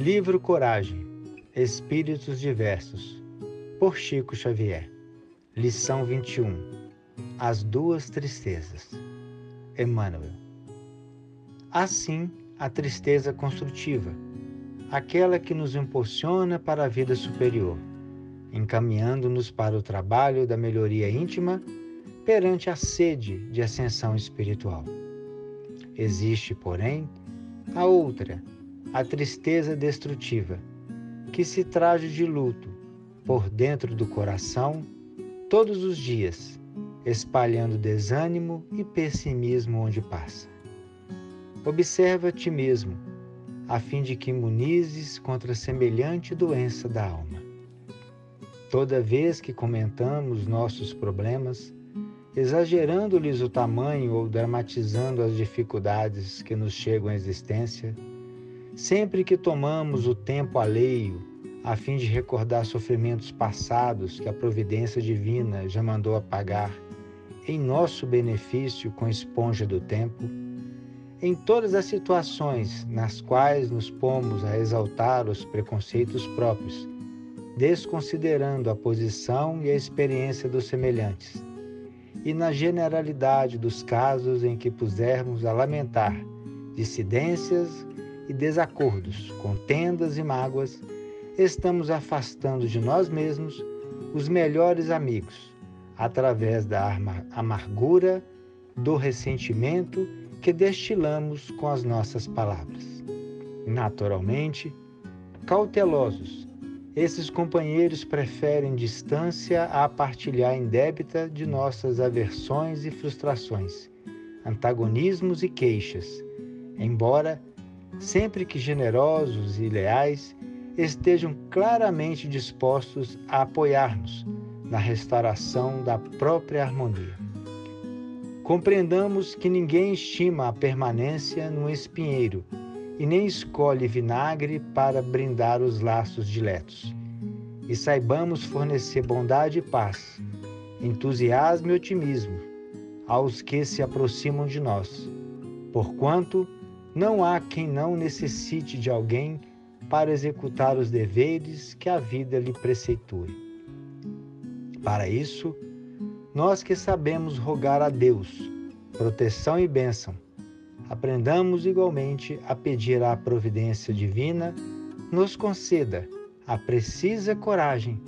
Livro Coragem, Espíritos Diversos, por Chico Xavier. Lição 21. As duas tristezas. Emmanuel. Assim, a tristeza construtiva, aquela que nos impulsiona para a vida superior, encaminhando-nos para o trabalho da melhoria íntima perante a sede de ascensão espiritual. Existe, porém, a outra, a tristeza destrutiva, que se traje de luto por dentro do coração todos os dias, espalhando desânimo e pessimismo onde passa. Observa ti mesmo, a fim de que imunizes contra semelhante doença da alma. Toda vez que comentamos nossos problemas, exagerando-lhes o tamanho ou dramatizando as dificuldades que nos chegam à existência, Sempre que tomamos o tempo alheio a fim de recordar sofrimentos passados que a providência divina já mandou apagar em nosso benefício com esponja do tempo, em todas as situações nas quais nos pomos a exaltar os preconceitos próprios, desconsiderando a posição e a experiência dos semelhantes, e na generalidade dos casos em que pusermos a lamentar dissidências e desacordos, contendas e mágoas, estamos afastando de nós mesmos os melhores amigos, através da amargura, do ressentimento que destilamos com as nossas palavras. Naturalmente, cautelosos, esses companheiros preferem distância a partilhar indébita de nossas aversões e frustrações, antagonismos e queixas, embora sempre que generosos e leais, estejam claramente dispostos a apoiar-nos na restauração da própria harmonia. Compreendamos que ninguém estima a permanência num espinheiro e nem escolhe vinagre para brindar os laços diletos. E saibamos fornecer bondade e paz, entusiasmo e otimismo aos que se aproximam de nós, porquanto não há quem não necessite de alguém para executar os deveres que a vida lhe preceitue. Para isso, nós que sabemos rogar a Deus proteção e bênção, aprendamos igualmente a pedir à providência divina nos conceda a precisa coragem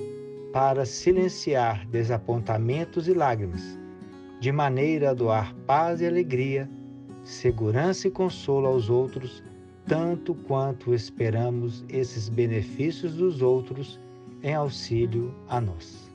para silenciar desapontamentos e lágrimas, de maneira a doar paz e alegria segurança e consolo aos outros, tanto quanto esperamos esses benefícios dos outros em auxílio a nós.